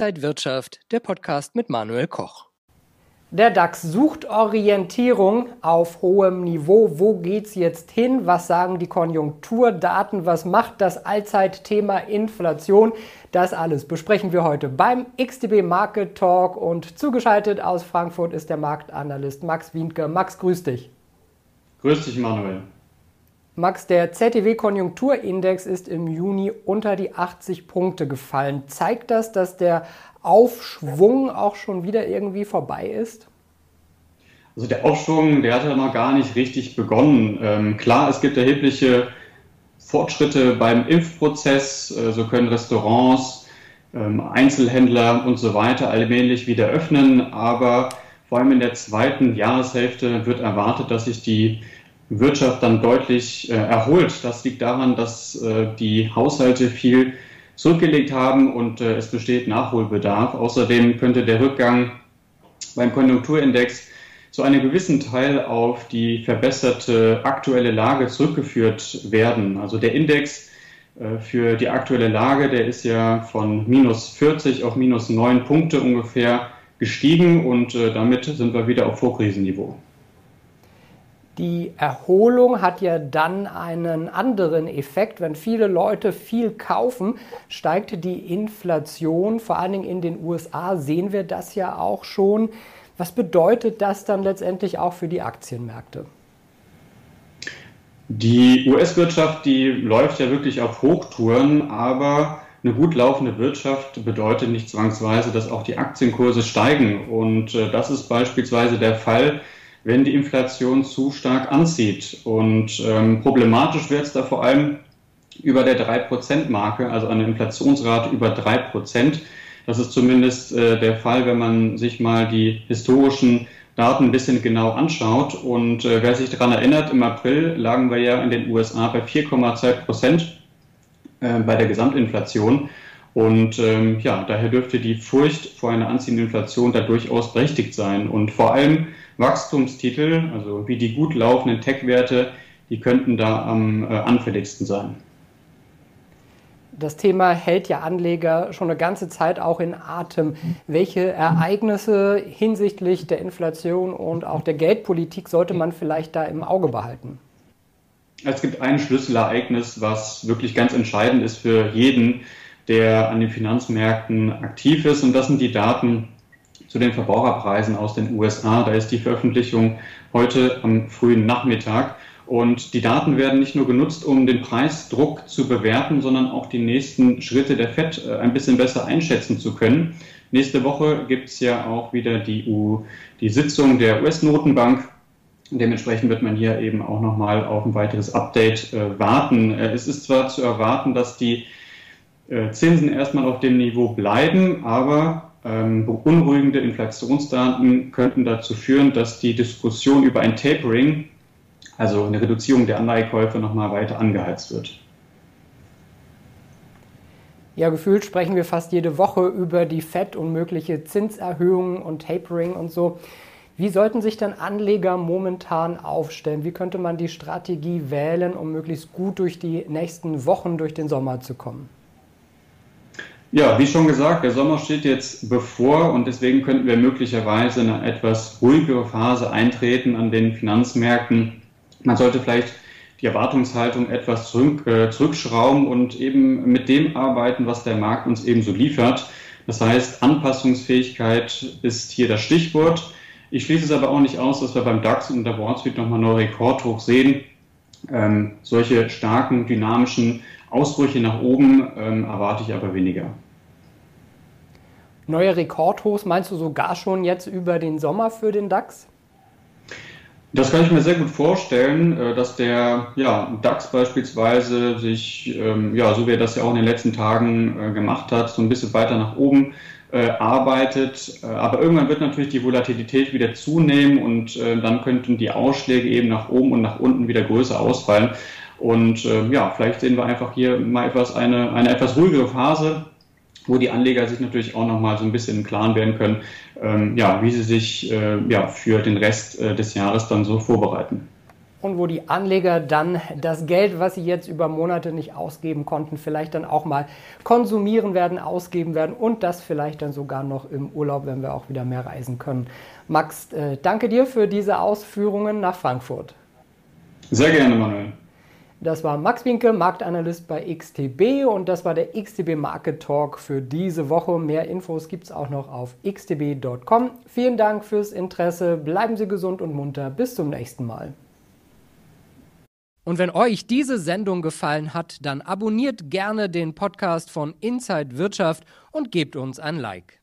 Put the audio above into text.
Inside Wirtschaft, der Podcast mit Manuel Koch. Der DAX sucht Orientierung auf hohem Niveau. Wo geht's jetzt hin? Was sagen die Konjunkturdaten? Was macht das Allzeitthema Inflation? Das alles besprechen wir heute beim XTB Market Talk und zugeschaltet aus Frankfurt ist der Marktanalyst Max Wienke. Max, grüß dich. Grüß dich, Manuel. Max, der ZTW-Konjunkturindex ist im Juni unter die 80 Punkte gefallen. Zeigt das, dass der Aufschwung auch schon wieder irgendwie vorbei ist? Also der Aufschwung, der hat ja noch gar nicht richtig begonnen. Ähm, klar, es gibt erhebliche Fortschritte beim Impfprozess. Äh, so können Restaurants, ähm, Einzelhändler und so weiter allmählich wieder öffnen. Aber vor allem in der zweiten Jahreshälfte wird erwartet, dass sich die Wirtschaft dann deutlich äh, erholt. Das liegt daran, dass äh, die Haushalte viel zurückgelegt haben und äh, es besteht Nachholbedarf. Außerdem könnte der Rückgang beim Konjunkturindex zu einem gewissen Teil auf die verbesserte aktuelle Lage zurückgeführt werden. Also der Index äh, für die aktuelle Lage, der ist ja von minus 40 auf minus 9 Punkte ungefähr gestiegen und äh, damit sind wir wieder auf Vorkrisenniveau. Die Erholung hat ja dann einen anderen Effekt. Wenn viele Leute viel kaufen, steigt die Inflation. Vor allen Dingen in den USA sehen wir das ja auch schon. Was bedeutet das dann letztendlich auch für die Aktienmärkte? Die US-Wirtschaft, die läuft ja wirklich auf Hochtouren, aber eine gut laufende Wirtschaft bedeutet nicht zwangsweise, dass auch die Aktienkurse steigen. Und äh, das ist beispielsweise der Fall wenn die Inflation zu stark anzieht. Und ähm, problematisch wird es da vor allem über der 3%-Marke, also eine Inflationsrate über 3%. Das ist zumindest äh, der Fall, wenn man sich mal die historischen Daten ein bisschen genau anschaut. Und äh, wer sich daran erinnert, im April lagen wir ja in den USA bei 4,2 Prozent äh, bei der Gesamtinflation. Und ähm, ja, daher dürfte die Furcht vor einer anziehenden Inflation da durchaus berechtigt sein. Und vor allem Wachstumstitel, also wie die gut laufenden Tech-Werte, die könnten da am äh, anfälligsten sein. Das Thema hält ja Anleger schon eine ganze Zeit auch in Atem. Welche Ereignisse hinsichtlich der Inflation und auch der Geldpolitik sollte man vielleicht da im Auge behalten? Es gibt ein Schlüsselereignis, was wirklich ganz entscheidend ist für jeden, der an den Finanzmärkten aktiv ist. Und das sind die Daten zu den Verbraucherpreisen aus den USA. Da ist die Veröffentlichung heute am frühen Nachmittag. Und die Daten werden nicht nur genutzt, um den Preisdruck zu bewerten, sondern auch die nächsten Schritte der FED äh, ein bisschen besser einschätzen zu können. Nächste Woche gibt es ja auch wieder die, U, die Sitzung der US-Notenbank. Dementsprechend wird man hier eben auch nochmal auf ein weiteres Update äh, warten. Äh, es ist zwar zu erwarten, dass die äh, Zinsen erstmal auf dem Niveau bleiben, aber ähm, beunruhigende Inflationsdaten könnten dazu führen, dass die Diskussion über ein Tapering, also eine Reduzierung der Anleihekäufe, nochmal weiter angeheizt wird. Ja, gefühlt sprechen wir fast jede Woche über die FED und mögliche Zinserhöhungen und Tapering und so. Wie sollten sich dann Anleger momentan aufstellen? Wie könnte man die Strategie wählen, um möglichst gut durch die nächsten Wochen, durch den Sommer zu kommen? Ja, wie schon gesagt, der Sommer steht jetzt bevor und deswegen könnten wir möglicherweise eine etwas ruhigere Phase eintreten an den Finanzmärkten. Man sollte vielleicht die Erwartungshaltung etwas zurück, äh, zurückschrauben und eben mit dem arbeiten, was der Markt uns eben so liefert. Das heißt, Anpassungsfähigkeit ist hier das Stichwort. Ich schließe es aber auch nicht aus, dass wir beim DAX und der Wall Street nochmal neue Rekordhoch sehen. Ähm, solche starken, dynamischen Ausbrüche nach oben ähm, erwarte ich aber weniger. Neue Rekordhochs meinst du sogar schon jetzt über den Sommer für den DAX? Das kann ich mir sehr gut vorstellen, äh, dass der ja, DAX beispielsweise sich, ähm, ja, so wie er das ja auch in den letzten Tagen äh, gemacht hat, so ein bisschen weiter nach oben äh, arbeitet. Äh, aber irgendwann wird natürlich die Volatilität wieder zunehmen und äh, dann könnten die Ausschläge eben nach oben und nach unten wieder größer ausfallen. Und äh, ja, vielleicht sehen wir einfach hier mal etwas eine, eine etwas ruhigere Phase, wo die Anleger sich natürlich auch nochmal so ein bisschen im Klaren werden können, ähm, ja, wie sie sich äh, ja, für den Rest äh, des Jahres dann so vorbereiten. und wo die Anleger dann das Geld, was sie jetzt über Monate nicht ausgeben konnten, vielleicht dann auch mal konsumieren werden, ausgeben werden und das vielleicht dann sogar noch im Urlaub, wenn wir auch wieder mehr reisen können. Max, äh, danke dir für diese Ausführungen nach Frankfurt. Sehr gerne, Manuel. Das war Max Winke, Marktanalyst bei XTB und das war der XTB Market Talk für diese Woche. Mehr Infos gibt es auch noch auf xtb.com. Vielen Dank fürs Interesse, bleiben Sie gesund und munter, bis zum nächsten Mal. Und wenn euch diese Sendung gefallen hat, dann abonniert gerne den Podcast von Inside Wirtschaft und gebt uns ein Like.